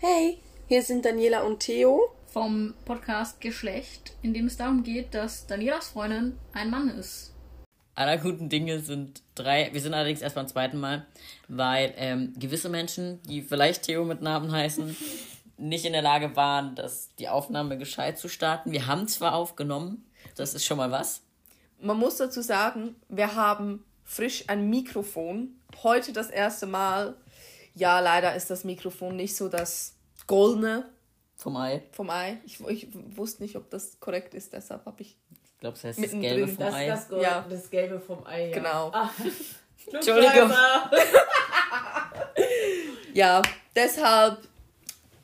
Hey, hier sind Daniela und Theo. vom Podcast Geschlecht, in dem es darum geht, dass Danielas Freundin ein Mann ist. Aller guten Dinge sind drei. Wir sind allerdings erst beim zweiten Mal, weil ähm, gewisse Menschen, die vielleicht Theo mit Namen heißen, nicht in der Lage waren, das, die Aufnahme gescheit zu starten. Wir haben zwar aufgenommen, das ist schon mal was. Man muss dazu sagen, wir haben frisch ein Mikrofon. Heute das erste Mal. Ja, leider ist das Mikrofon nicht so das goldene Vom Ei. vom Ei. Ich, ich wusste nicht, ob das korrekt ist, deshalb habe ich. Ich glaube, das heißt das Gelbe vom Das Ei. ist das, Gold, Ja. das Gelbe vom Ei. Ja. Genau. Ah, Entschuldigung. Ja, deshalb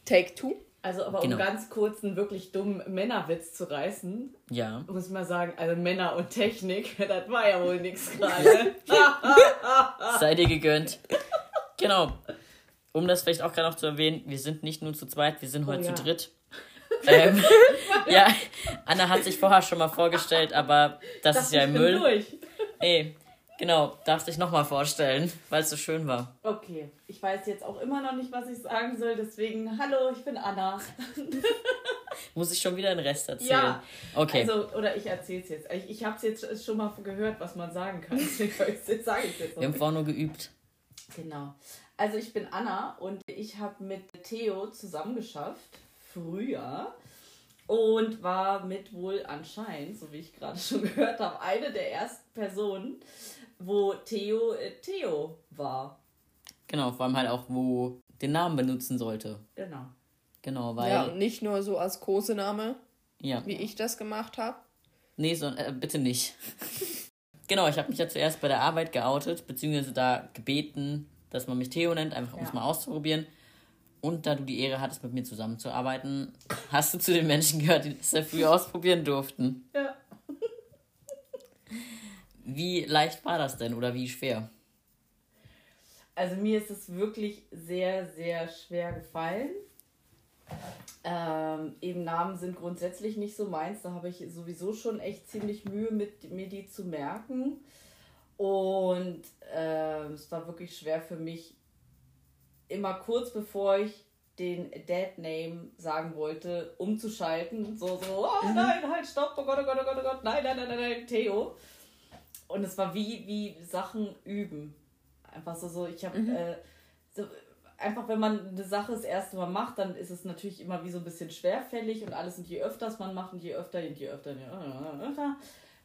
Take Two. Also, aber Genau. um ganz kurz einen wirklich dummen Männerwitz zu reißen, Ja. muss ich mal sagen, also Männer und Technik, das war ja wohl nichts gerade. Sei dir gegönnt. Genau. Um das vielleicht auch gerade noch zu erwähnen, wir sind nicht nur zu zweit, wir sind heute Oh ja. zu dritt. ähm, ja, Anna hat sich vorher schon mal vorgestellt, aber das, ist ja ich im bin Müll. durch. Nee, genau, darfst dich nochmal vorstellen, weil es so schön war. Okay, ich weiß jetzt auch immer noch nicht, was ich sagen soll, deswegen, hallo, ich bin Anna. Muss ich schon wieder den Rest erzählen? Ja. Okay. Also, oder ich erzähl's jetzt. Ich, ich habe es jetzt schon mal gehört, was man sagen kann, deswegen sage ich es jetzt noch. wir haben vorhin nur geübt. Genau. Also ich bin Anna und ich habe mit Theo zusammengeschafft, früher. Und war mit wohl anscheinend, so wie ich gerade schon gehört habe, eine der ersten Personen, wo Theo äh, Theo war. Genau, vor allem halt auch, wo den Namen benutzen sollte. Genau. Genau, weil. Ja, Ja. und nicht nur so als Kosename, wie ich das gemacht habe. Nee, so, äh, bitte nicht. genau, ich habe mich ja zuerst bei der Arbeit geoutet, beziehungsweise da gebeten, dass man mich Theo nennt, einfach um es Ja. mal auszuprobieren. Und da du die Ehre hattest, mit mir zusammenzuarbeiten, hast du zu den Menschen gehört, die das sehr früh ausprobieren durften. Ja. Wie leicht war das denn oder wie schwer? Also mir ist es wirklich sehr, sehr schwer gefallen. Ähm, eben Namen sind grundsätzlich nicht so meins. Da habe ich sowieso schon echt ziemlich Mühe mit mir die zu merken. Und ähm, es war wirklich schwer für mich, immer kurz bevor ich den Dead Name sagen wollte, umzuschalten. So, so, oh nein, halt, stopp, oh Gott, oh Gott, oh Gott, oh Gott, nein, nein, nein, nein, nein, Theo. Und es war wie, wie Sachen üben. Einfach so, so ich habe äh, so, einfach, wenn man eine Sache das erste Mal macht, dann ist es natürlich immer wie so ein bisschen schwerfällig und alles. Und je öfters man macht und je öfter, und je öfter, je öfter,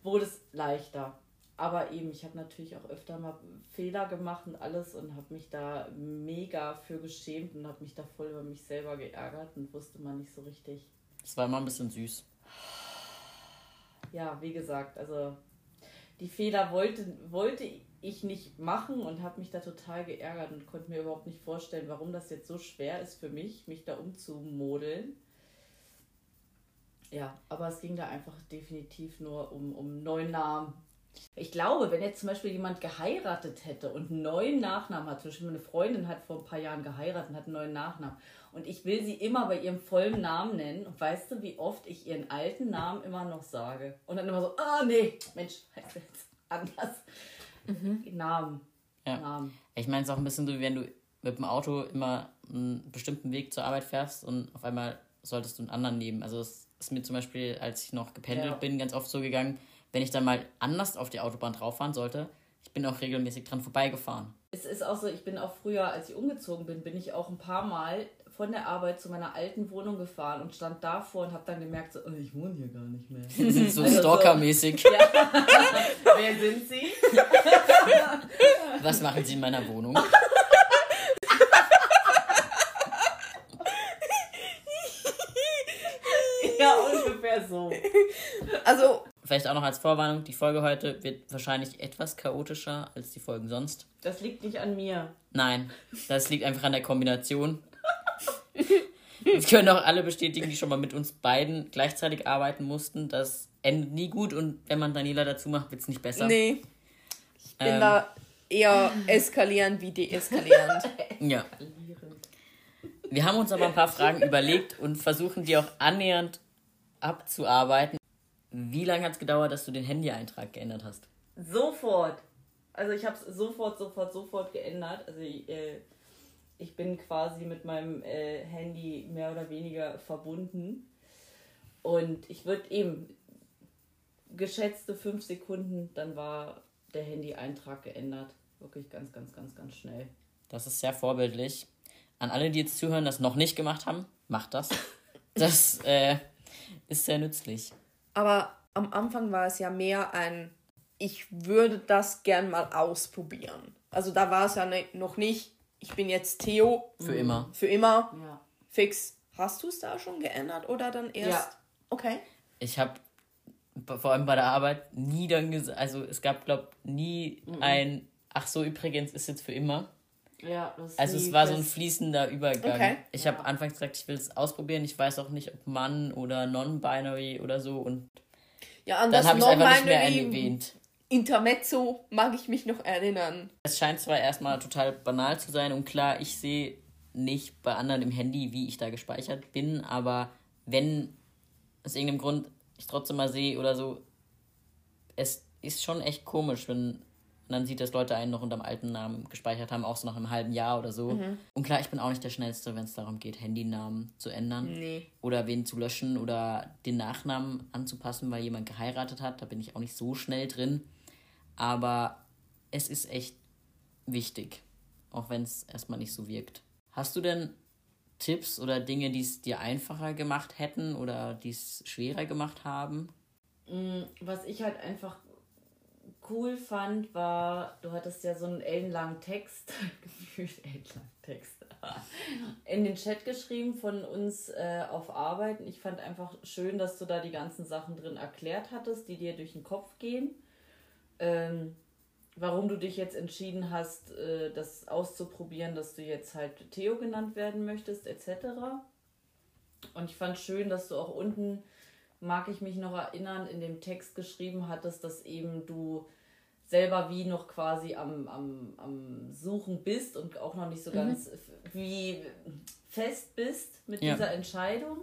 wurde es leichter. Aber eben, ich habe natürlich auch öfter mal Fehler gemacht und alles und habe mich da mega für geschämt und habe mich da voll über mich selber geärgert und wusste man nicht so richtig. Das war immer ein bisschen süß. Ja, wie gesagt, also die Fehler wollte, wollte ich nicht machen und habe mich da total geärgert und konnte mir überhaupt nicht vorstellen, warum das jetzt so schwer ist für mich, mich da umzumodeln. Ja, aber es ging da einfach definitiv nur um, um neuen Namen. Ich glaube, wenn jetzt zum Beispiel jemand geheiratet hätte und einen neuen Nachnamen hat, zum Beispiel meine Freundin hat vor ein paar Jahren geheiratet und hat einen neuen Nachnamen und ich will sie immer bei ihrem vollen Namen nennen und weißt du, wie oft ich ihren alten Namen immer noch sage? Und dann immer so, ah nee, Mensch, heißt jetzt anders. Namen. Ja. Namen. Ich meine, es ist auch ein bisschen so, wie wenn du mit dem Auto immer einen bestimmten Weg zur Arbeit fährst und auf einmal solltest du einen anderen nehmen. Also es ist mir zum Beispiel, als ich noch gependelt Ja. bin, ganz oft so gegangen, wenn ich dann mal anders auf die Autobahn drauf fahren sollte, ich bin auch regelmäßig dran vorbeigefahren. Es ist auch so, ich bin auch früher, als ich umgezogen bin, bin ich auch ein paar Mal von der Arbeit zu meiner alten Wohnung gefahren und stand davor und habe dann gemerkt, so, oh, ich wohne hier gar nicht mehr. So Also so- stalkermäßig. Wer sind Sie? Was machen sie in meiner Wohnung? Ja, ungefähr so. Also, Vielleicht auch noch als Vorwarnung, die Folge heute wird wahrscheinlich etwas chaotischer als die Folgen sonst. Das liegt nicht an mir. Nein, das liegt einfach an der Kombination. Das können auch alle bestätigen, die schon mal mit uns beiden gleichzeitig arbeiten mussten. Das endet nie gut und wenn man Daniela dazu macht, wird es nicht besser. nee. Ich bin Ähm. da eher eskalierend wie deeskalierend. Ja. Wir haben uns aber ein paar Fragen überlegt und versuchen die auch annähernd abzuarbeiten. Wie lange hat es gedauert, dass du den Handy-Eintrag geändert hast? Sofort. Also ich habe es sofort, sofort, sofort geändert. Also äh, ich bin quasi mit meinem äh, Handy mehr oder weniger verbunden. Und ich würde eben geschätzte fünf Sekunden, dann war der Handy-Eintrag geändert. Wirklich ganz, ganz, ganz, ganz schnell. Das ist sehr vorbildlich. An alle, die jetzt zuhören, das noch nicht gemacht haben, macht das. Das äh, ist sehr nützlich. Aber am Anfang war es ja mehr ein, ich würde das gern mal ausprobieren. Also da war es ja ne, noch nicht, ich bin jetzt Theo. Für immer. Für immer. Ja. Fix. Hast du es da schon geändert oder dann erst? Ja. Okay. Ich habe vor allem bei der Arbeit nie dann gesagt, also es gab, glaube nie ein, ach so, übrigens ist jetzt für immer. Ja, das Also es war so ein fließender Übergang. Okay. Ich habe anfangs gesagt, ich will es ausprobieren. Ich weiß auch nicht, ob Mann oder Non-Binary oder so. Und Ja, an dann habe ich einfach nicht mehr erwähnt. Intermezzo mag ich mich noch erinnern. Es scheint zwar erstmal total banal zu sein und klar, ich sehe nicht bei anderen im Handy, wie ich da gespeichert bin, aber wenn aus irgendeinem Grund ich trotzdem mal sehe oder so, es ist schon echt komisch, wenn man dann sieht, dass Leute einen noch unter dem alten Namen gespeichert haben, auch so nach einem halben Jahr oder so. Und klar, ich bin auch nicht der Schnellste, wenn es darum geht, Handynamen zu ändern Nee. oder wen zu löschen oder den Nachnamen anzupassen, weil jemand geheiratet hat. Da bin ich auch nicht so schnell drin. Aber es ist echt wichtig, auch wenn es erstmal nicht so wirkt. Hast du denn Tipps oder Dinge, die es dir einfacher gemacht hätten oder die es schwerer gemacht haben? Mm, Was ich halt einfach cool fand, war, du hattest ja so einen ellenlangen Text, gefühlt ellenlangen Text, in den Chat geschrieben von uns äh, auf Arbeit. Und Ich fand einfach schön, dass du da die ganzen Sachen drin erklärt hattest, die dir durch den Kopf gehen. Ähm, warum du dich jetzt entschieden hast, äh, das auszuprobieren, dass du jetzt halt Theo genannt werden möchtest, etc. Und ich fand schön, dass du auch unten, mag ich mich noch erinnern, in dem Text geschrieben hattest, dass eben du selber wie noch quasi am, am, am Suchen bist und auch noch nicht so ganz f- wie fest bist mit Ja. dieser Entscheidung.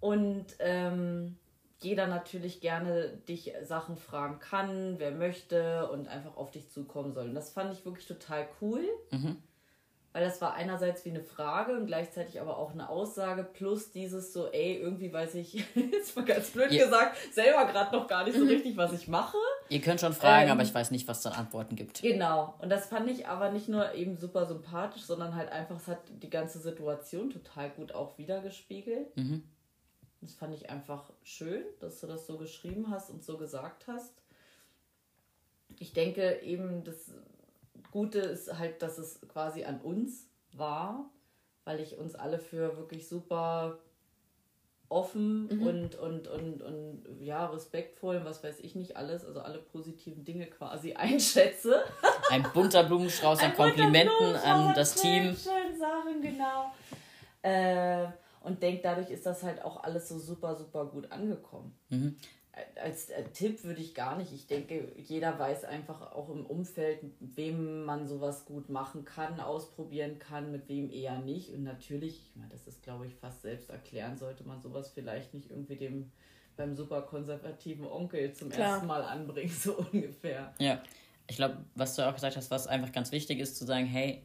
Und ähm, jeder natürlich gerne dich Sachen fragen kann, wer möchte und einfach auf dich zukommen soll. Und das fand ich wirklich total cool, Mhm. Weil das war einerseits wie eine Frage und gleichzeitig aber auch eine Aussage plus dieses so, ey, irgendwie weiß ich, jetzt mal ganz blöd Ja. gesagt, selber gerade noch gar nicht so richtig, was ich mache. Ihr könnt schon fragen, Ähm, aber ich weiß nicht, was es dann Antworten gibt. Genau. Und das fand ich aber nicht nur eben super sympathisch, sondern halt einfach, es hat die ganze Situation total gut auch wiedergespiegelt. Mhm. Das fand ich einfach schön, dass du das so geschrieben hast und so gesagt hast. Ich denke eben, das Gute ist halt, dass es quasi an uns war, weil ich uns alle für wirklich super offen und, und, und, und ja, respektvoll und was weiß ich nicht alles, also alle positiven Dinge quasi einschätze. Ein bunter Blumenstrauß an Komplimenten an das Team. Schönen Sachen, genau. Äh, und denke, dadurch ist das halt auch alles so super, super gut angekommen. Mhm. Als äh, Tipp würde ich gar nicht. Ich denke, jeder weiß einfach auch im Umfeld, mit wem man sowas gut machen kann, ausprobieren kann, mit wem eher nicht. Und natürlich, ich meine, das ist, glaube ich, fast selbst erklären, sollte man sowas vielleicht nicht irgendwie dem beim super konservativen Onkel zum Klar. ersten Mal anbringen, so ungefähr. Ja, ich glaube, was du auch gesagt hast, was einfach ganz wichtig ist, zu sagen, hey,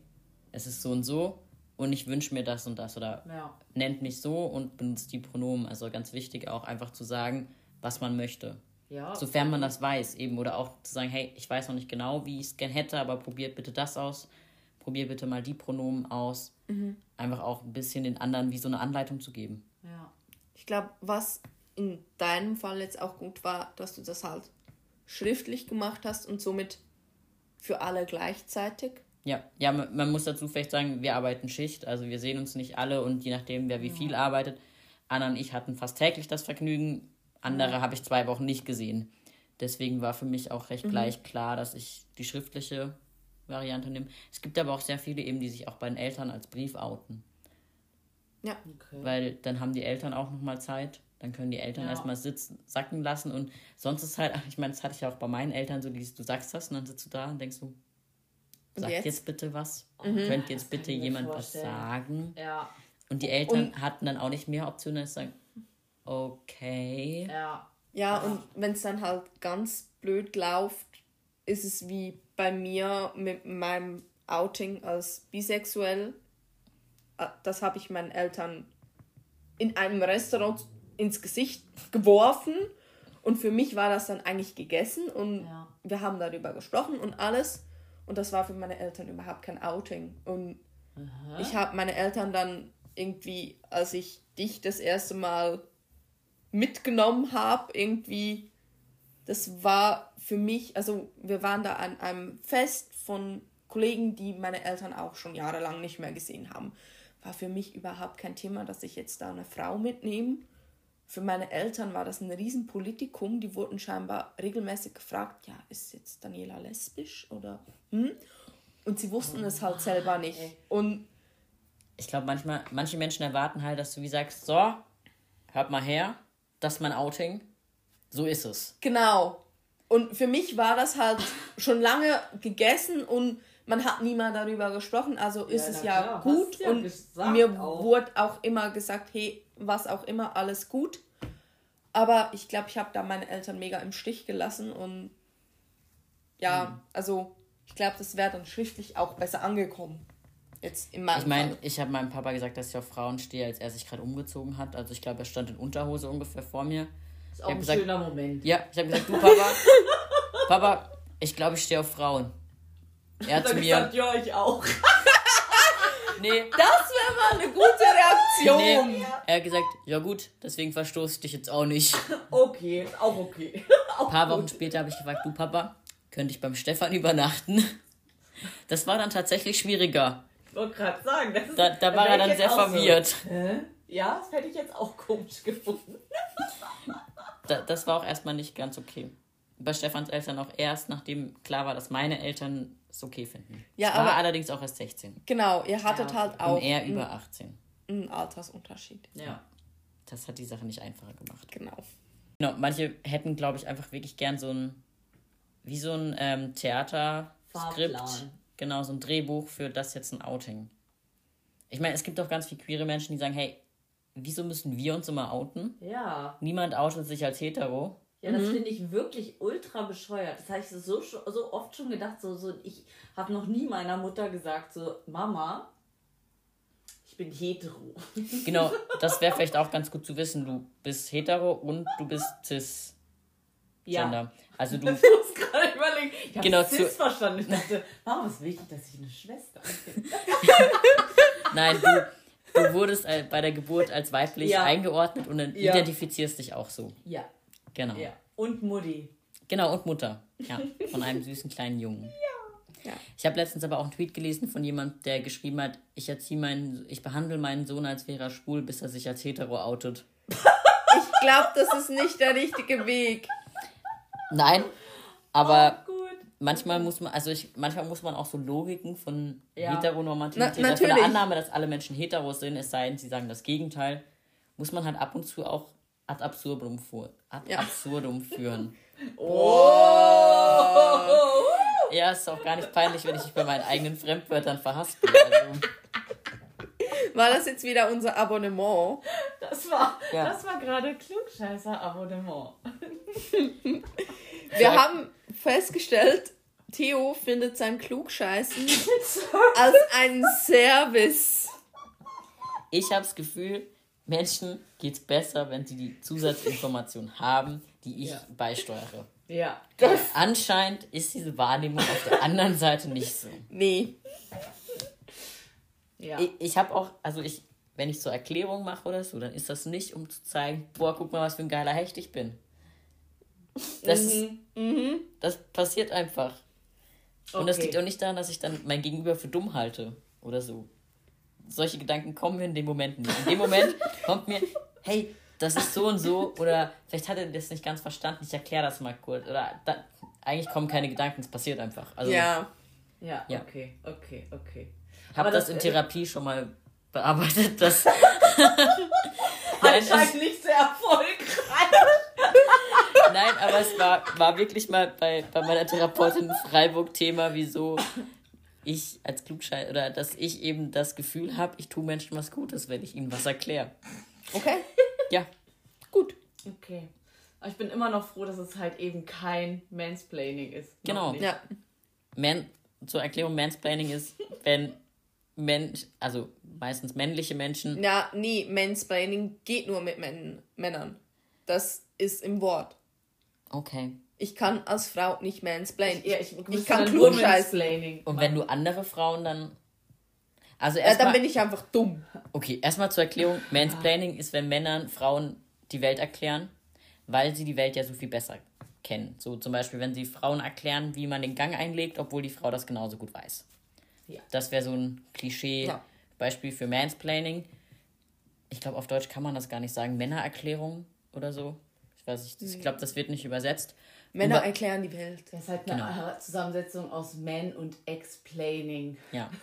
es ist so und so und ich wünsche mir das und das oder Ja. nennt mich so und benutzt die Pronomen. Also ganz wichtig auch einfach zu sagen, was man möchte. Ja, Sofern man das weiß eben oder auch zu sagen, hey, ich weiß noch nicht genau, wie ich es gern hätte, aber probiert bitte das aus. Probiert bitte mal die Pronomen aus. Einfach auch ein bisschen den anderen wie so eine Anleitung zu geben. ja. Ich glaube, was in deinem Fall jetzt auch gut war, dass du das halt schriftlich gemacht hast und somit für alle gleichzeitig. Ja, ja, man, man muss dazu vielleicht sagen, wir arbeiten Schicht, also wir sehen uns nicht alle und je nachdem, wer wie viel arbeitet. Anna und ich hatten fast täglich das Vergnügen, andere habe ich zwei Wochen nicht gesehen. Deswegen war für mich auch recht gleich klar, dass ich die schriftliche Variante nehme. Es gibt aber auch sehr viele eben, die sich auch bei den Eltern als Brief outen, Ja. Okay. weil dann haben die Eltern auch nochmal Zeit. Dann können die Eltern Ja. erstmal sitzen, sacken lassen und sonst ist halt, ich meine, das hatte ich ja auch bei meinen Eltern so, dieses, du sagst das und dann sitzt du da und denkst so, Und Sagt jetzt? jetzt? bitte was? Mhm. Könnt jetzt bitte jemand was sagen? Ja, Und die Eltern hatten dann auch nicht mehr Optionen als sagen, okay. ja. Ja, und wenn es dann halt ganz blöd läuft, ist es wie bei mir mit meinem Outing als bisexuell. äh, das habe ich meinen Eltern in einem Restaurant ins Gesicht geworfen. Und für mich war das dann eigentlich gegessen und Ja. wir haben darüber gesprochen und alles. Und das war für meine Eltern überhaupt kein Outing. Und ich habe meine Eltern dann irgendwie, als ich dich das erste Mal mitgenommen habe, irgendwie, das war für mich, also wir waren da an einem Fest von Kollegen, die meine Eltern auch schon jahrelang nicht mehr gesehen haben. War für mich überhaupt kein Thema, dass ich jetzt da eine Frau mitnehme. Für meine Eltern war das ein Riesenpolitikum. Die wurden scheinbar regelmäßig gefragt, ja, ist jetzt Daniela lesbisch oder hm? Und sie wussten es halt selber nicht. Und Ich glaube, manchmal, manche Menschen erwarten halt, dass du wie sagst, so, hört mal her, das ist mein Outing. So ist es. Genau. Und für mich war das halt schon lange gegessen und man hat nie mal darüber gesprochen. Also ist Ja, es ja klar, gut. ja und mir auch. wurde auch immer gesagt, hey, was auch immer, alles gut. Aber ich glaube, ich habe da meine Eltern mega im Stich gelassen und ja, Hm. also ich glaube, das wäre dann schriftlich auch besser angekommen. Jetzt in meinem Ich meine, ich habe meinem Papa gesagt, dass ich auf Frauen stehe, als er sich gerade umgezogen hat. Also ich glaube, er stand in Unterhose ungefähr vor mir. Ist auch ein gesagt- schöner Moment. Ja, ich habe gesagt, du Papa, Papa, ich glaube, ich stehe auf Frauen. Er hat zu mir, gesagt, ja, ich auch. nee, Das wäre mal eine gute Reaktion. nee. Er hat gesagt, ja gut, deswegen verstoße ich dich jetzt auch nicht. Okay, auch okay. Ein paar Wochen später habe ich gefragt, du Papa, könnte ich beim Stefan übernachten? Das war dann tatsächlich schwieriger. Ich wollte gerade sagen, das ist, Da, da war er dann jetzt sehr auch so. verwirrt. Hä? Ja, das hätte ich jetzt auch komisch gefunden. Da, das war auch erstmal nicht ganz okay. Bei Stefans Eltern auch erst, nachdem klar war, dass meine Eltern es okay finden. Ja, ich war aber- allerdings auch erst 16 Genau, ihr hattet Ja, halt auch und er über 18. einen Altersunterschied. Ja. Das hat die Sache nicht einfacher gemacht. Genau. Genau, manche hätten, glaube ich, einfach wirklich gern so ein, wie so ein ähm, Theaterskript. Fahrplan. Genau, so ein Drehbuch für das jetzt ein Outing. Ich meine, es gibt auch ganz viele queere Menschen, die sagen, hey, wieso müssen wir uns immer outen? Ja. Niemand outet sich als hetero. Ja, das finde ich wirklich ultra bescheuert. Das habe ich so, so oft schon gedacht. So, so, ich habe noch nie meiner Mutter gesagt, so, Mama, ich bin hetero. Genau, das wäre vielleicht auch ganz gut zu wissen. Du bist hetero und du bist cis. Ja. Also du, Überlegen. Ich habe Genau, zu- Cis verstanden. Ich dachte, Mama, ist wichtig, dass ich eine Schwester bin. nein, du, du wurdest bei der Geburt als weiblich Ja. eingeordnet und dann Ja. identifizierst dich auch so. Ja, Genau. ja. Und Mutti. Genau, und Mutter. Ja, von einem süßen kleinen Jungen. Ja. Ich habe letztens aber auch einen Tweet gelesen von jemand, der geschrieben hat, ich erziehe meinen, ich behandle meinen Sohn als wäre er schwul, bis er sich als hetero outet. Ich glaube, das ist nicht der richtige Weg. Nein, aber Gut. Manchmal muss man, also ich, manchmal muss man auch so Logiken von Ja. Heteronormativität, Na- also von der natürlich. Annahme, dass alle Menschen hetero sind, es sei denn, sie sagen das Gegenteil, muss man halt ab und zu auch ad absurdum, fu- ad Ja. absurdum führen. Oh! Ja, ist auch gar nicht peinlich, wenn ich mich bei meinen eigenen Fremdwörtern verhaspel. Also, War das jetzt wieder unser Abonnement? Das war, Ja. das war gerade Klugscheißer-Abonnement. Wir Sag- haben festgestellt, Theo findet sein Klugscheißen als einen Service. ich habe das Gefühl, Menschen geht's besser, wenn sie die Zusatzinformation haben, die ich Ja. beisteuere. Ja. Anscheinend ist diese Wahrnehmung auf der anderen Seite nicht so. Nee. Ja. Ich, ich habe auch, also ich, wenn ich so Erklärungen mache oder so, dann ist das nicht, um zu zeigen, boah, guck mal, was für ein geiler Hecht ich bin. Das, ist, das passiert einfach. Und das Okay. liegt auch nicht daran, dass ich dann mein Gegenüber für dumm halte oder so. Solche Gedanken kommen mir in dem Moment nicht. In dem Moment kommt mir, hey, das ist so und so oder vielleicht hat er das nicht ganz verstanden, ich erkläre das mal kurz. Oder da, eigentlich kommen keine Gedanken, es passiert einfach. Also Ja. ja, Ja. okay, okay, okay. ich habe das, das- in Therapie schon mal bearbeitet, es- Anscheinend nicht sehr erfolgreich. Nein, aber es war, war wirklich mal bei, bei meiner Therapeutin in Freiburg Thema, wieso ich als Klugscheißer oder dass ich eben das Gefühl habe, ich tue Menschen was Gutes, wenn ich ihnen was erkläre. Okay. Ja, Gut. Okay. Aber ich bin immer noch froh, dass es halt eben kein Mansplaining ist. Genau. nicht. Ja. Man, zur Erklärung, Mansplaining ist, wenn Mensch, also meistens männliche Menschen. Ja, nee, Mansplaining geht nur mit Män Männern. Das ist im Wort. Okay. Ich kann als Frau nicht mansplain. Ja, ich, ich kann dann nur klugscheißen. Mansplaining. Und wenn du andere Frauen dann. Also Ja, dann erstmal. bin ich einfach dumm. okay, erstmal zur Erklärung. Mansplaining ist, wenn Männern Frauen die Welt erklären, weil sie die Welt ja so viel besser kennen. So zum Beispiel, wenn sie Frauen erklären, wie man den Gang einlegt, obwohl die Frau das genauso gut weiß. Ja. Das wäre so ein Klischee Ja. Beispiel für Mansplaining. Ich glaube, auf Deutsch kann man das gar nicht sagen. Männererklärung oder so. Ich weiß nicht. Ich glaube, das wird nicht übersetzt. Männer wa- erklären die Welt. Das ist halt eine Zusammensetzung aus Man und Explaining. Ja.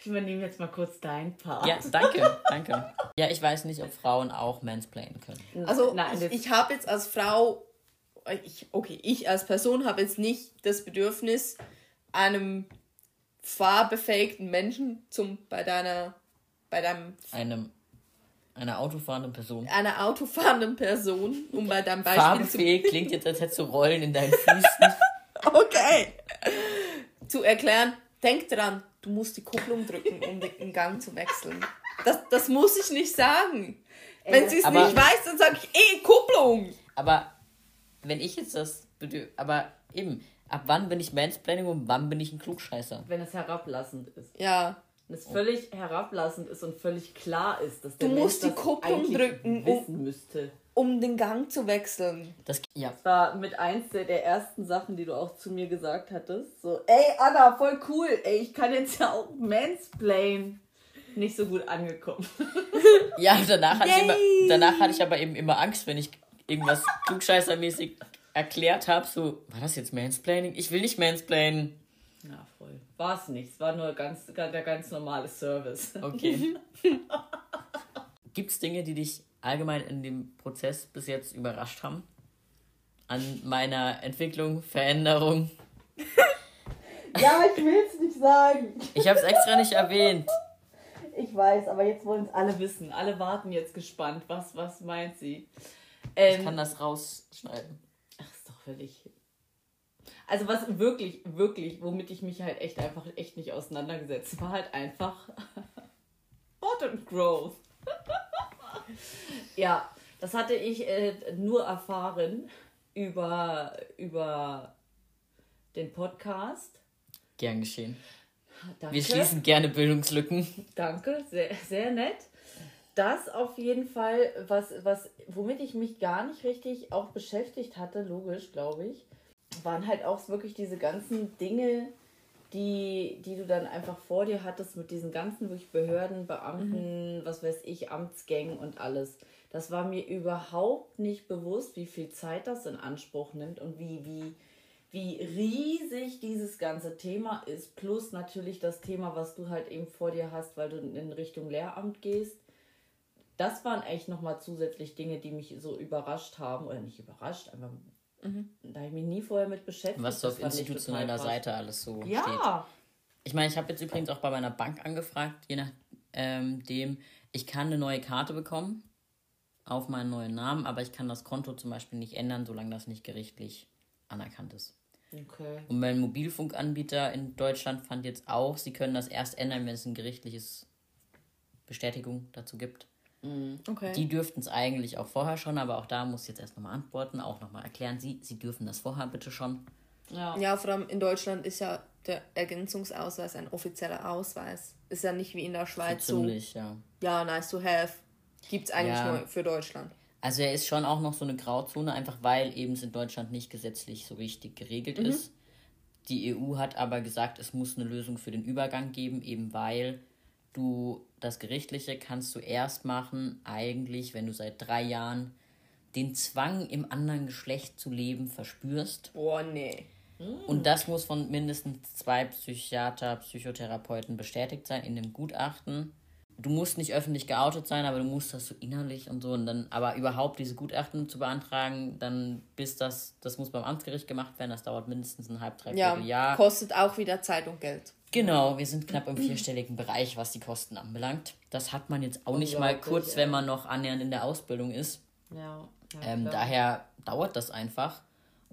Ich übernehme jetzt mal kurz dein Part. Ja, danke, danke. Ja, ich weiß nicht, ob Frauen auch mansplainen können. Also Nein, ich, ich habe jetzt als Frau, ich, okay, ich als Person habe jetzt nicht das Bedürfnis, einem fahrbefähigten Menschen zum bei deiner bei deinem Einem, einer autofahrenden Person. einer autofahrenden Person, um bei deinem Beispiel zu Farbefähig klingt jetzt, als hättest du Rollen in deinen Füßen. okay zu erklären. Denk dran, du musst die Kupplung drücken, um den Gang zu wechseln. Das, das muss ich nicht sagen. Wenn sie es aber- nicht weiß, dann sage ich eh Kupplung. Aber wenn ich jetzt das aber eben, ab wann bin ich Mansplaining und wann bin ich ein Klugscheißer? Wenn es herablassend ist. Ja, Wenn es völlig herablassend ist und völlig klar ist, dass der Du Mensch musst die das Kupplung drücken, um- wissen müsste. um den Gang zu wechseln. Das, ja, Das war mit eins der, der ersten Sachen, die du auch zu mir gesagt hattest. So, ey Anna, voll cool. Ey, ich kann jetzt ja auch Mansplain. Nicht so gut angekommen. ja danach, hatte ich immer, danach hatte ich aber eben immer Angst, wenn ich irgendwas klugscheißermäßig erklärt habe. So, war das jetzt Mansplaining? Ich will nicht Mansplainen. Na voll. War es nicht. Es war nur ganz, der ganz normale Service. Okay. Gibt es Dinge, die dich allgemein in dem Prozess bis jetzt überrascht haben? An meiner Entwicklung, Veränderung? Ja, ich will es nicht sagen. Ich habe es extra nicht erwähnt. Ich weiß, aber jetzt wollen es alle wissen. Alle warten jetzt gespannt. Was, was meint sie? Ich Ähm, kann das rausschneiden. Ach, ist doch völlig. Also was wirklich, wirklich, womit ich mich halt echt einfach echt nicht auseinandergesetzt, war halt einfach Bottom Growth. ja, das hatte ich äh, nur erfahren über, über den Podcast. Gern geschehen. Danke. Wir schließen gerne Bildungslücken. Danke, sehr, sehr nett. Das auf jeden Fall, was, was, womit ich mich gar nicht richtig auch beschäftigt hatte, logisch, glaube ich, waren halt auch wirklich diese ganzen Dinge, die, die du dann einfach vor dir hattest mit diesen ganzen wirklich Behörden, Beamten, was weiß ich, Amtsgängen und alles. Das war mir überhaupt nicht bewusst, wie viel Zeit das in Anspruch nimmt und wie, wie, wie riesig dieses ganze Thema ist. Plus natürlich das Thema, was du halt eben vor dir hast, weil du in Richtung Lehramt gehst. Das waren echt nochmal zusätzlich Dinge, die mich so überrascht haben. Oder nicht überrascht, einfach. Da habe ich mich nie vorher mit beschäftigt. Was so auf institutioneller. Seite alles so steht. Ja, Ich meine, ich habe jetzt übrigens auch bei meiner Bank angefragt, je nachdem, ich kann eine neue Karte bekommen auf meinen neuen Namen, aber ich kann das Konto zum Beispiel nicht ändern, solange das nicht gerichtlich anerkannt ist. okay. Und mein Mobilfunkanbieter in Deutschland fand jetzt auch, sie können das erst ändern, wenn es ein gerichtliches Bestätigung dazu gibt. Okay. Die dürften es eigentlich auch vorher schon, aber auch da muss ich jetzt erst nochmal antworten, auch nochmal erklären. Sie, sie dürfen das vorher bitte schon. Ja. Ja, vor allem in Deutschland ist ja der Ergänzungsausweis ein offizieller Ausweis. Ist ja nicht wie in der Schweiz so, Ziemlich, ja. ja, nice to have. Gibt's eigentlich Ja. nur für Deutschland. Also er ist schon auch noch so eine Grauzone, einfach weil eben es in Deutschland nicht gesetzlich so richtig geregelt ist. Die EU hat aber gesagt, es muss eine Lösung für den Übergang geben, eben weil du das Gerichtliche kannst du erst machen, eigentlich, wenn du seit drei Jahren den Zwang im anderen Geschlecht zu leben verspürst. Boah, nee. Und das muss von mindestens zwei Psychiater, Psychotherapeuten bestätigt sein in dem Gutachten. Du musst nicht öffentlich geoutet sein, aber du musst das so innerlich und so. Und dann, aber überhaupt diese Gutachten zu beantragen, dann bis das, das muss beim Amtsgericht gemacht werden, das dauert mindestens ein halb, dreiviertel Ja, Jahr. kostet auch wieder Zeit und Geld. Genau, wir sind knapp im vierstelligen Bereich, was die Kosten anbelangt. Das hat man jetzt auch nicht mal kurz, ja. wenn man noch annähernd in der Ausbildung ist. Ja, ja, Ähm, daher dauert das einfach.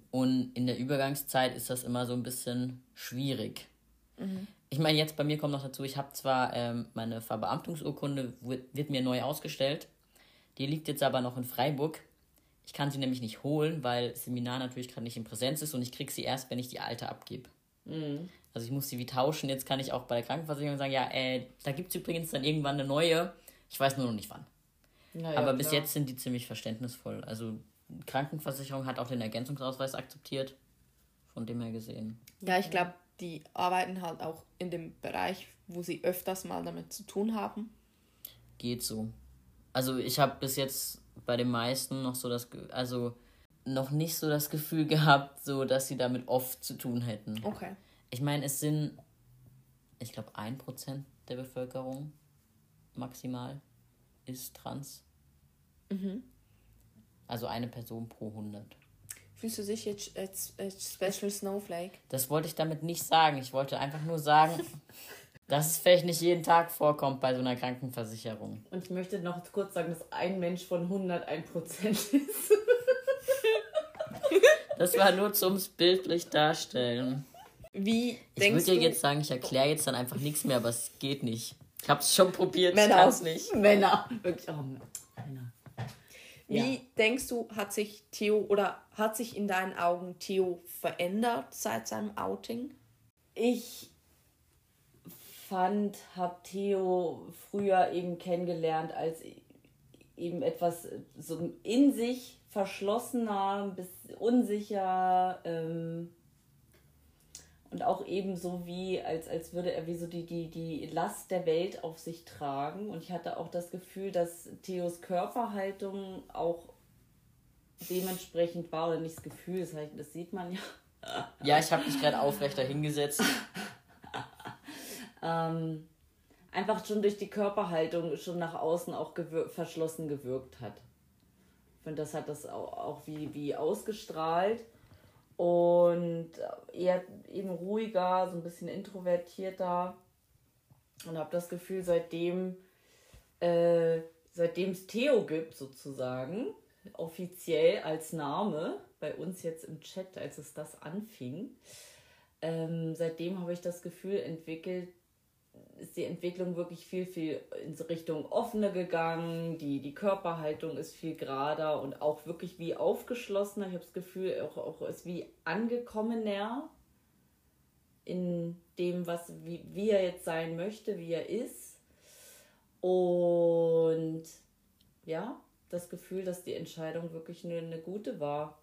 Und in der Übergangszeit ist das immer so ein bisschen schwierig. Ich meine, jetzt bei mir kommt noch dazu, ich habe zwar ähm, meine Verbeamtungsurkunde, wird, wird mir neu ausgestellt. Die liegt jetzt aber noch in Freiburg. Ich kann sie nämlich nicht holen, weil Seminar natürlich gerade nicht in Präsenz ist und ich kriege sie erst, wenn ich die alte abgebe. Mhm. Also ich muss sie wie tauschen. Jetzt kann ich auch bei der Krankenversicherung sagen, ja, äh, da gibt es übrigens dann irgendwann eine neue. Ich weiß nur noch nicht wann. Naja, Aber bis klar. jetzt sind die ziemlich verständnisvoll. Also die Krankenversicherung hat auch den Ergänzungsausweis akzeptiert. Von dem her gesehen. Ja, ich glaube, die arbeiten halt auch in dem Bereich, wo sie öfters mal damit zu tun haben. Geht so. Also ich habe bis jetzt bei den meisten noch so das, also noch nicht so das Gefühl gehabt, so dass sie damit oft zu tun hätten. Okay. Ich meine, es sind, ich glaube, ein Prozent der Bevölkerung maximal ist trans. Also eine Person pro 100. Fühlst du dich jetzt als, als Special Snowflake? Das wollte ich damit nicht sagen. Ich wollte einfach nur sagen, dass es vielleicht nicht jeden Tag vorkommt bei so einer Krankenversicherung. Und ich möchte noch kurz sagen, dass ein Mensch von 100 ein Prozent ist. Das war nur zum bildlich darstellen. Wie Ich denkst würde du, dir jetzt sagen, ich erkläre jetzt dann einfach nichts mehr, aber es geht nicht. Ich habe es schon probiert, ich Männer. kann es nicht. Männer. Wirklich, oh, Männer. Wie Ja. denkst du, hat sich Theo oder hat sich in deinen Augen Theo verändert seit seinem Outing? Ich fand, habe Theo früher eben kennengelernt als eben etwas so in sich verschlossener, bisschen unsicher ähm, und auch eben so wie, als, als würde er wie so die, die, die Last der Welt auf sich tragen. Und ich hatte auch das Gefühl, dass Theos Körperhaltung auch dementsprechend war, oder nicht das Gefühl, das, heißt, das sieht man ja. Ja, ich habe mich gerade aufrechter hingesetzt. ähm, einfach schon durch die Körperhaltung schon nach außen auch gewir verschlossen gewirkt hat. Ich finde, das hat das auch, auch wie, wie ausgestrahlt und eher eben ruhiger, so ein bisschen introvertierter. Und habe das Gefühl, seitdem äh, es Theo gibt sozusagen, offiziell als Name, bei uns jetzt im Chat, als es das anfing, ähm, seitdem habe ich das Gefühl entwickelt, ist die Entwicklung wirklich viel, viel in Richtung offene gegangen. Die, die Körperhaltung ist viel gerader und auch wirklich wie aufgeschlossener. Ich habe das Gefühl, auch, auch ist wie angekommener in dem, was, wie, wie er jetzt sein möchte, wie er ist. Und ja, das Gefühl, dass die Entscheidung wirklich eine, eine gute war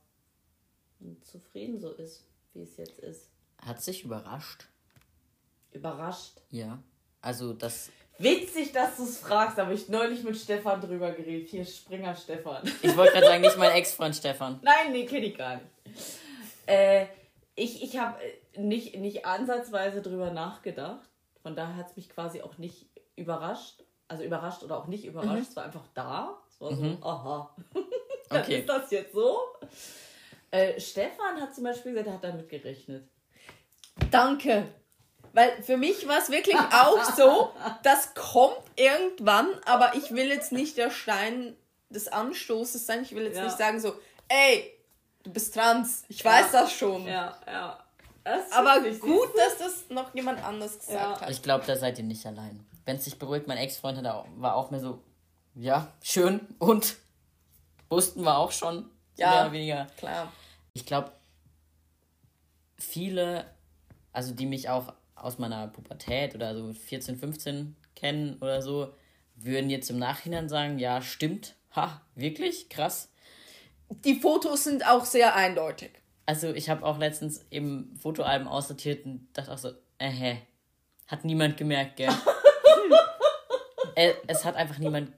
und zufrieden so ist, wie es jetzt ist. Hat sich überrascht. Überrascht. Ja. Also das. Witzig, dass du es fragst, aber ich neulich mit Stefan drüber geredet. Hier Springer Stefan. Ich wollte gerade sagen, nicht mein Ex-Freund Stefan. Nein, nee, kenne ich gar nicht. Äh, ich ich habe nicht, nicht ansatzweise drüber nachgedacht. Von daher hat es mich quasi auch nicht überrascht. Also überrascht oder auch nicht überrascht. Es war einfach da. Es war so, aha. Dann Okay. ist das jetzt so. Äh, Stefan hat zum Beispiel gesagt, er hat damit gerechnet. Danke. Weil für mich war es wirklich auch so, das kommt irgendwann, aber ich will jetzt nicht der Stein des Anstoßes sein. Ich will jetzt Ja. nicht sagen so, ey, du bist trans. Ich weiß das schon. Ja, ja. Das Aber gut, dass das noch jemand anders gesagt Ja. hat. Ich glaube, da seid ihr nicht allein. Wenn es sich beruhigt, mein Ex-Freund hat auch- war auch mehr so, ja, schön und wussten wir auch schon. Ja. Mehr oder weniger. Klar. Ich glaube, viele, also die mich auch aus meiner Pubertät oder so 14, 15 kennen oder so, würden jetzt im Nachhinein sagen, ja, stimmt. Ha, wirklich? Krass. Die Fotos sind auch sehr eindeutig. Also ich habe auch letztens eben Fotoalben aussortiert und dachte auch so, äh, hä, hat niemand gemerkt, gell? äh, es hat einfach niemand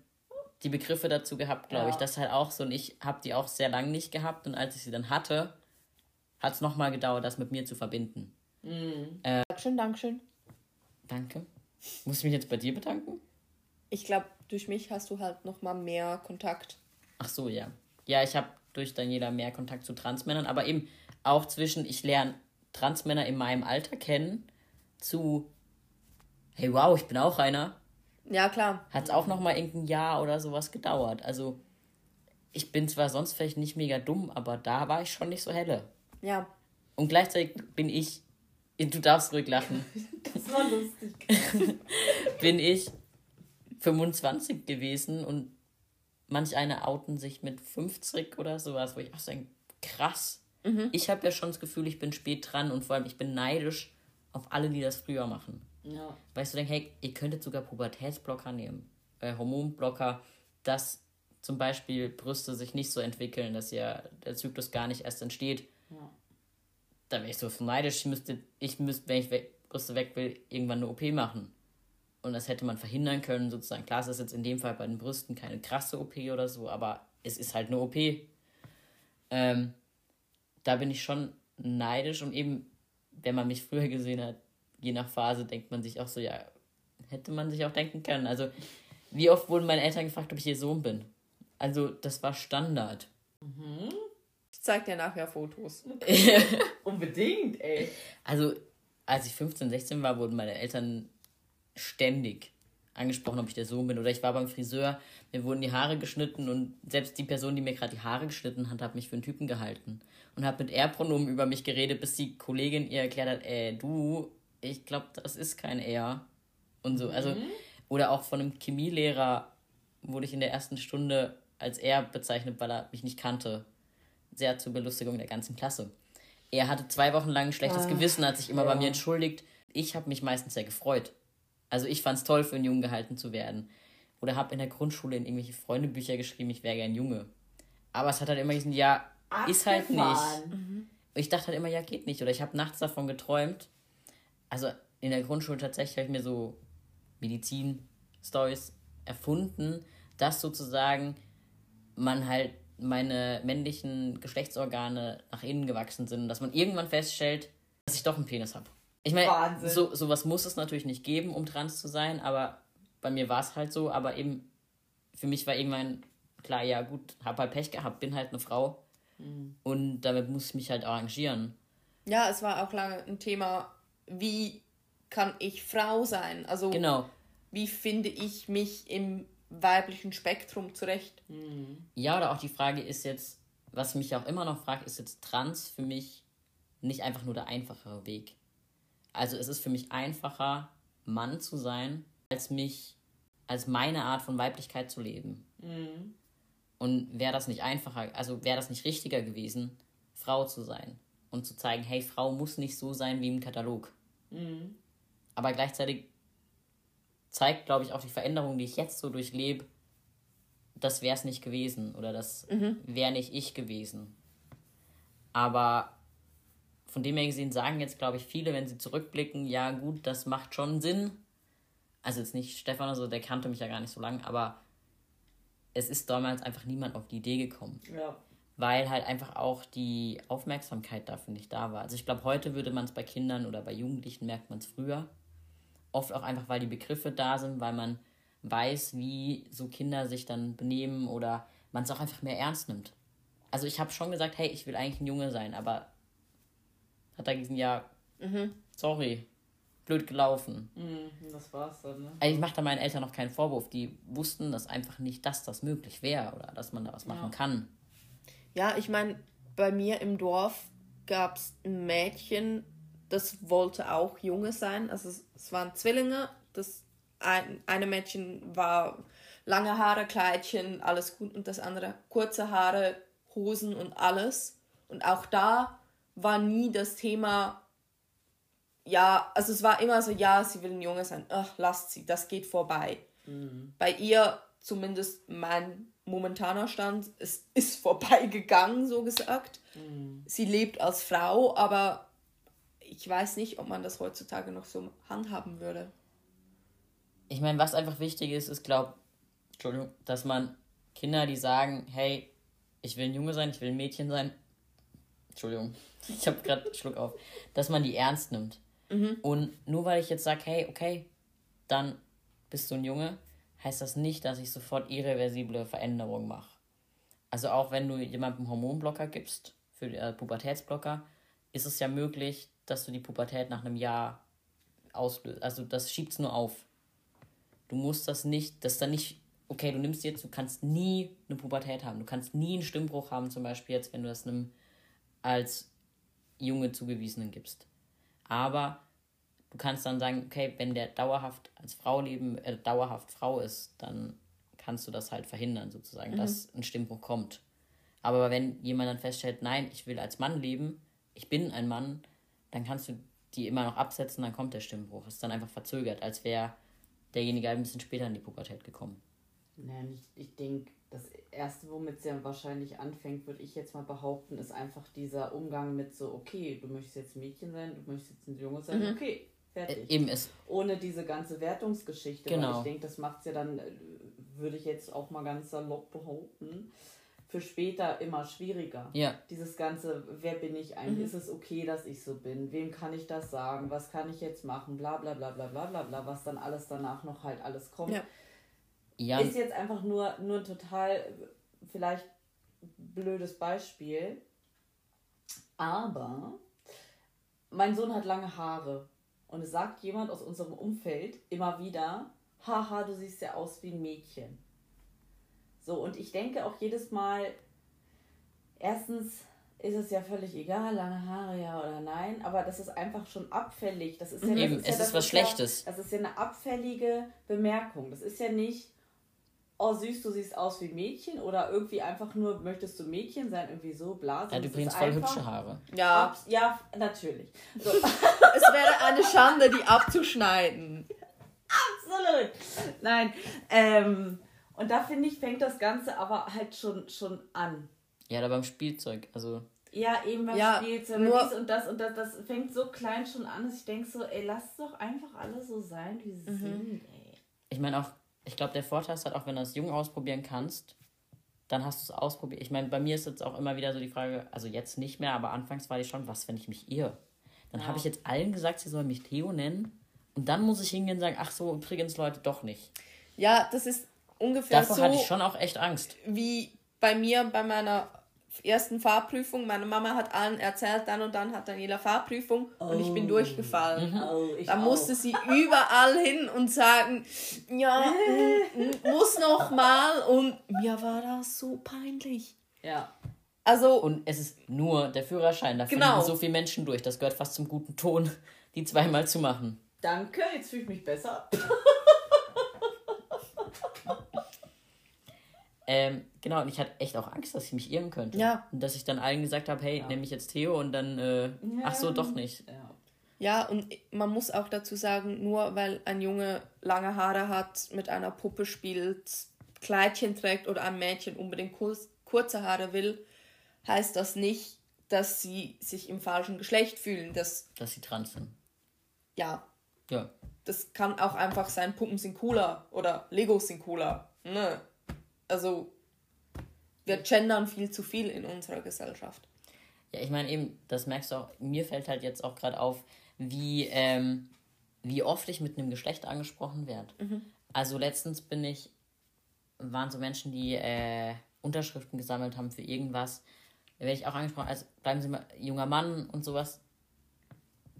die Begriffe dazu gehabt, glaube ich. Ja. Das ist halt auch so und ich habe die auch sehr lange nicht gehabt und als ich sie dann hatte, hat es nochmal gedauert, das mit mir zu verbinden. Dankeschön, Dankeschön. Danke. Muss ich mich jetzt bei dir bedanken? Ich glaube, durch mich hast du halt noch mal mehr Kontakt. Ach so, ja. Ja, ich habe durch Daniela mehr Kontakt zu Transmännern, aber eben auch zwischen, ich lerne Transmänner in meinem Alter kennen, zu, hey, wow, ich bin auch einer, Ja, klar. hat es auch noch mal irgendein Jahr oder sowas gedauert. Also, ich bin zwar sonst vielleicht nicht mega dumm, aber da war ich schon nicht so helle. Ja. Und gleichzeitig bin ich du darfst ruhig lachen. Das war lustig. bin ich 25 gewesen und manch eine outen sich mit 50 oder sowas, wo ich auch sage, krass. Ich habe ja schon das Gefühl, ich bin spät dran und vor allem ich bin neidisch auf alle, die das früher machen. Ja. Weißt du, denk, hey, ihr könntet sogar Pubertätsblocker nehmen, äh, Hormonblocker, dass zum Beispiel Brüste sich nicht so entwickeln, dass ja der Zyklus gar nicht erst entsteht. Ja. Da wäre ich so neidisch, ich müsste, ich müsste, wenn ich Brüste weg will, irgendwann eine OP machen. Und das hätte man verhindern können, sozusagen. Klar, es ist jetzt in dem Fall bei den Brüsten keine krasse OP oder so, aber es ist halt eine OP. Ähm, da bin ich schon neidisch und eben, wenn man mich früher gesehen hat, je nach Phase, denkt man sich auch so, ja, hätte man sich auch denken können. Also, wie oft wurden meine Eltern gefragt, ob ich ihr Sohn bin? Also, das war Standard. Ich zeig dir nachher Fotos. Unbedingt, ey. Also, als ich 15, 16 war, wurden meine Eltern ständig angesprochen, ob ich der Sohn bin. Oder ich war beim Friseur, mir wurden die Haare geschnitten und selbst die Person, die mir gerade die Haare geschnitten hat, hat mich für einen Typen gehalten. Und hat mit Er-Pronomen über mich geredet, bis die Kollegin ihr erklärt hat, äh, du, ich glaube, das ist kein Er. Und so, also, oder auch von einem Chemielehrer wurde ich in der ersten Stunde als Er bezeichnet, weil er mich nicht kannte. Sehr zur Belustigung der ganzen Klasse. Er hatte zwei Wochen lang ein schlechtes Gewissen, hat sich immer bei mir entschuldigt. Ich habe mich meistens sehr gefreut. Also ich fand es toll, für einen Jungen gehalten zu werden. Oder habe in der Grundschule in irgendwelche Freundebücher geschrieben, ich wäre gern Junge. Aber es hat halt immer gesagt, ja, ist halt nicht. Abgefahren. Ich dachte halt immer, ja, geht nicht. Oder ich habe nachts davon geträumt. Also in der Grundschule tatsächlich habe ich mir so Medizin-Stories erfunden, dass sozusagen man halt meine männlichen Geschlechtsorgane nach innen gewachsen sind und dass man irgendwann feststellt, dass ich doch einen Penis habe. Ich meine, so, sowas muss es natürlich nicht geben, um trans zu sein, aber bei mir war es halt so. Aber eben, für mich war irgendwann klar, ja gut, hab halt Pech gehabt, bin halt eine Frau und damit muss ich mich halt arrangieren. Ja, es war auch lange ein Thema, wie kann ich Frau sein? Also, Genau. wie finde ich mich im weiblichen Spektrum zurecht? Ja, oder auch die Frage ist jetzt, was mich auch immer noch fragt, ist jetzt trans für mich nicht einfach nur der einfachere Weg. Also es ist für mich einfacher, Mann zu sein, als mich, als meine Art von Weiblichkeit zu leben. Und wäre das nicht einfacher, also wäre das nicht richtiger gewesen, Frau zu sein und zu zeigen, hey, Frau muss nicht so sein wie im Katalog. Aber gleichzeitig zeigt, glaube ich, auch die Veränderung, die ich jetzt so durchlebe, das wäre es nicht gewesen oder das wäre nicht ich gewesen. Aber von dem her gesehen sagen jetzt, glaube ich, viele, wenn sie zurückblicken, ja gut, das macht schon Sinn. Also jetzt nicht Stefan oder so, der kannte mich ja gar nicht so lange, aber es ist damals einfach niemand auf die Idee gekommen Ja. weil halt einfach auch die Aufmerksamkeit dafür nicht da war. Also ich glaube, heute würde man es bei Kindern oder bei Jugendlichen merkt man es früher. Oft auch einfach, weil die Begriffe da sind, weil man weiß, wie so Kinder sich dann benehmen oder man es auch einfach mehr ernst nimmt. Also ich habe schon gesagt, hey, ich will eigentlich ein Junge sein, aber hat er gesagt, ja, sorry, blöd gelaufen. Mhm, das war's dann, ne? Also ich mache da meinen Eltern noch keinen Vorwurf. Die wussten das einfach nicht, dass das möglich wäre oder dass man da was machen kann. Ja, ich meine, bei mir im Dorf gab es ein Mädchen, das wollte auch Junge sein. Also es, es waren Zwillinge. Das ein, eine Mädchen war lange Haare, Kleidchen, alles gut. Und das andere kurze Haare, Hosen und alles. Und auch da war nie das Thema, ja, also es war immer so, ja, sie will ein Junge sein. Ach, lasst sie, das geht vorbei. Bei ihr, zumindest mein momentaner Stand, es ist vorbeigegangen, so gesagt. Sie lebt als Frau, aber ich weiß nicht, ob man das heutzutage noch so handhaben würde. Ich meine, was einfach wichtig ist, ist, glaub, Entschuldigung, dass man Kinder, die sagen, hey, ich will ein Junge sein, ich will ein Mädchen sein, Entschuldigung, ich habe gerade einen Schluck auf, dass man die ernst nimmt. Und nur weil ich jetzt sage, hey, okay, dann bist du ein Junge, heißt das nicht, dass ich sofort irreversible Veränderungen mache. Also auch wenn du jemandem Hormonblocker gibst, für äh, Pubertätsblocker, ist es ja möglich, dass du die Pubertät nach einem Jahr auslöst. Also das schiebt es nur auf. Du musst das nicht, das ist dann nicht, okay, du nimmst jetzt, du kannst nie eine Pubertät haben. Du kannst nie einen Stimmbruch haben, zum Beispiel jetzt, wenn du das einem als Junge zugewiesenen gibst. Aber du kannst dann sagen, okay, wenn der dauerhaft als Frau leben, äh, dauerhaft Frau ist, dann kannst du das halt verhindern, sozusagen, dass ein Stimmbruch kommt. Aber wenn jemand dann feststellt, nein, ich will als Mann leben, ich bin ein Mann, dann kannst du die immer noch absetzen, dann kommt der Stimmbruch. Ist dann einfach verzögert, als wäre derjenige ein bisschen später in die Pubertät gekommen. Nein, ich, ich denke, das Erste, womit es ja wahrscheinlich anfängt, würde ich jetzt mal behaupten, ist einfach dieser Umgang mit so, okay, du möchtest jetzt ein Mädchen sein, du möchtest jetzt ein Junge sein, okay, fertig. Äh, eben ist. Ohne diese ganze Wertungsgeschichte. Genau. ich denke, das macht es ja dann, äh, würde ich jetzt auch mal ganz salopp behaupten, für später immer schwieriger. Ja. Dieses ganze, wer bin ich eigentlich? Ist es okay, dass ich so bin? Wem kann ich das sagen? Was kann ich jetzt machen? Bla bla bla bla bla bla bla, was dann alles danach noch halt alles kommt. Ja. Ja, Ist jetzt einfach nur, nur ein total vielleicht blödes Beispiel. Aber mein Sohn hat lange Haare. Und es sagt jemand aus unserem Umfeld immer wieder, haha, du siehst ja aus wie ein Mädchen. So, und ich denke auch jedes Mal, erstens ist es ja völlig egal, lange Haare ja oder nein, aber das ist einfach schon abfällig. Das ist ja, das Eben, ist es ja, ist das was ja, Schlechtes. Das ist ja eine abfällige Bemerkung. Das ist ja nicht, oh süß, du siehst aus wie Mädchen oder irgendwie einfach nur, möchtest du Mädchen sein, irgendwie so, bla. es übrigens ist voll einfach- hübsche Haare. Ja, Ja, natürlich. So, es wäre eine Schande, die abzuschneiden. absolut. Nein. Ähm, und da finde ich, fängt das Ganze aber halt schon, schon an. Ja, oder beim Spielzeug. Also, Ja, eben beim Ja, Spielzeug, nur- dies und das und das, das fängt so klein schon an, dass ich denke so, ey, lass doch einfach alle so sein, wie sie sind, ey. ich meine auch, ich glaube, der Vorteil ist halt auch, wenn du es jung ausprobieren kannst, dann hast du es ausprobiert. Ich meine, bei mir ist jetzt auch immer wieder so die Frage, also jetzt nicht mehr, aber anfangs war die schon, was, wenn ich mich irre? Dann habe ich jetzt allen gesagt, sie sollen mich Theo nennen. Und dann muss ich hingehen und sagen, ach so, übrigens, Leute, doch nicht. Ja, das ist ungefähr Davor so hatte ich schon auch echt Angst. wie bei mir bei meiner ersten Fahrprüfung. Meine Mama hat allen erzählt, dann und dann hat Daniela Fahrprüfung und ich bin durchgefallen. Oh, ich Da auch. musste sie überall hin und sagen, ja, mm, muss noch mal und mir war das so peinlich. Ja. Also, Und es ist nur der Führerschein. Da Genau. fliegen so viele Menschen durch. Das gehört fast zum guten Ton, die zweimal zu machen. Danke, jetzt fühle ich mich besser. Ähm, genau, und ich hatte echt auch Angst, dass ich mich irren könnte. Ja. Und dass ich dann allen gesagt habe, hey, nehme ich jetzt Theo und dann, äh, ach so, doch nicht. Ja. ja, und man muss auch dazu sagen, nur weil ein Junge lange Haare hat, mit einer Puppe spielt, Kleidchen trägt oder ein Mädchen unbedingt kurz, kurze Haare will, heißt das nicht, dass sie sich im falschen Geschlecht fühlen. Das, Dass sie trans sind. ja, Ja. das kann auch einfach sein, Puppen sind cooler oder Legos sind cooler. Ne? Also, wir gendern viel zu viel in unserer Gesellschaft. Ja, ich meine eben, das merkst du auch, mir fällt halt jetzt auch gerade auf, wie, ähm, wie oft ich mit einem Geschlecht angesprochen werde. Also letztens bin ich, waren so Menschen, die äh, Unterschriften gesammelt haben für irgendwas. Da werde ich auch angesprochen, als bleiben Sie mal junger Mann und sowas.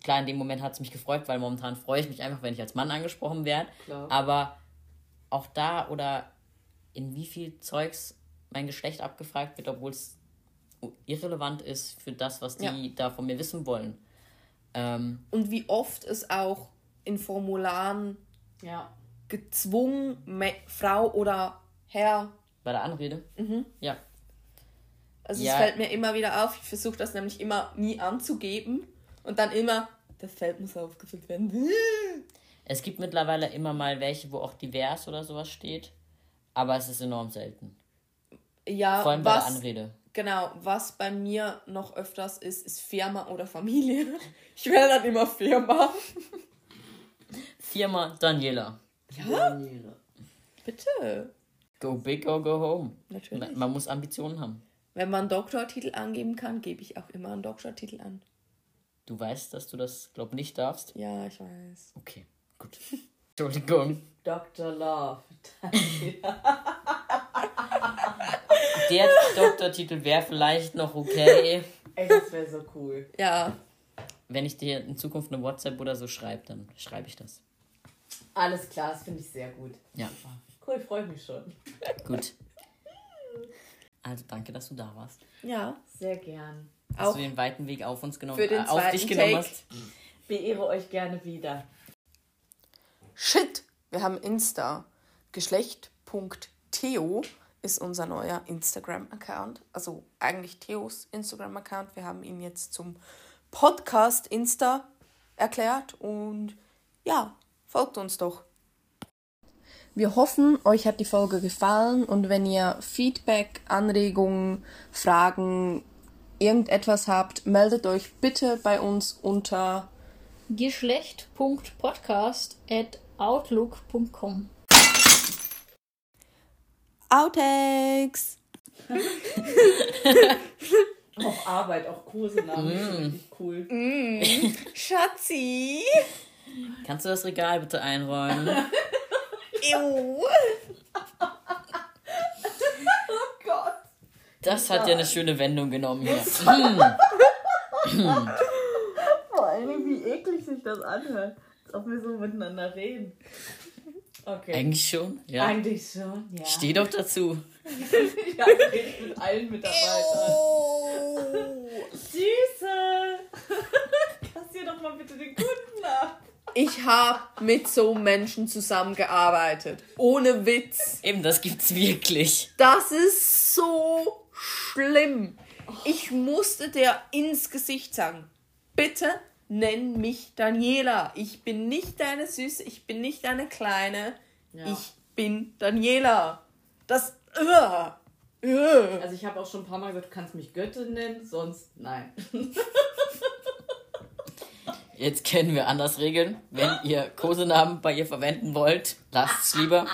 Klar, in dem Moment hat es mich gefreut, weil momentan freue ich mich einfach, wenn ich als Mann angesprochen werde. Klar. Aber auch da oder in wie viel Zeugs mein Geschlecht abgefragt wird, obwohl es irrelevant ist für das, was die Ja. da von mir wissen wollen. Ähm, Und wie oft es auch in Formularen Ja. gezwungen, Frau oder Herr. bei der Anrede. Ja. Also Ja. es fällt mir immer wieder auf. Ich versuche das nämlich immer nie anzugeben. Und dann immer, das Feld muss aufgefüllt werden. Es gibt mittlerweile immer mal welche, wo auch divers oder sowas steht. Aber es ist enorm selten. Ja, Vor allem bei der was, Anrede. genau, was bei mir noch öfters ist, ist Firma oder Familie. Ich wähle dann immer Firma. Firma Daniela. Daniela. Bitte. Go big or go home. Natürlich. Man muss Ambitionen haben. Wenn man Doktortitel angeben kann, gebe ich auch immer einen Doktortitel an. Du weißt, dass du das, glaub nicht darfst? Ja, ich weiß. Okay, gut. Entschuldigung. Dr. Love. Der Doktortitel wäre vielleicht noch okay. Ey, das wäre so cool. Ja, Wenn ich dir in Zukunft eine WhatsApp oder so schreibe, dann schreibe ich das. Alles klar, das finde ich sehr gut. Ja, Cool, freue mich schon. gut. Also danke, dass du da warst. ja. Sehr gern. Dass Auch du den weiten Weg auf uns genommen für den äh, auf dich genommen Take. hast. beehre euch gerne wieder. Shit, wir haben Insta. Geschlecht.theo ist unser neuer Instagram-Account. Also eigentlich Theos Instagram-Account. Wir haben ihn jetzt zum Podcast Insta erklärt und ja, folgt uns doch. Wir hoffen, euch hat die Folge gefallen und wenn ihr Feedback, Anregungen, Fragen, irgendetwas habt, meldet euch bitte bei uns unter geschlecht.podcast@outlook.com. Outtakes. Auch Arbeit, auch Kursenamen, mm. cool. Mm. Schatzi. Kannst du das Regal bitte einräumen? Ew. oh Gott. Das hat ja eine schöne Wendung genommen hier. Vor allem, wie eklig sich das anhört. Als ob wir so miteinander reden. Okay. Eigentlich schon, ja. Eigentlich schon, ja. Steh doch dazu. ja, ich mit allen Mitarbeitern. Süße! Kassier doch mal bitte den Kunden ab. Ich habe mit so Menschen zusammengearbeitet. Ohne Witz. Eben, das gibt's wirklich. Das ist so schlimm. Ich musste dir ins Gesicht sagen, bitte nenn mich Daniela. Ich bin nicht deine Süße, ich bin nicht deine Kleine. Ja. Ich bin Daniela. Das. Uh, uh. Also ich habe auch schon ein paar Mal gesagt, du kannst mich Göttin nennen, sonst nein. Jetzt können wir anders regeln. Wenn ihr Kosenamen bei ihr verwenden wollt, lasst es lieber.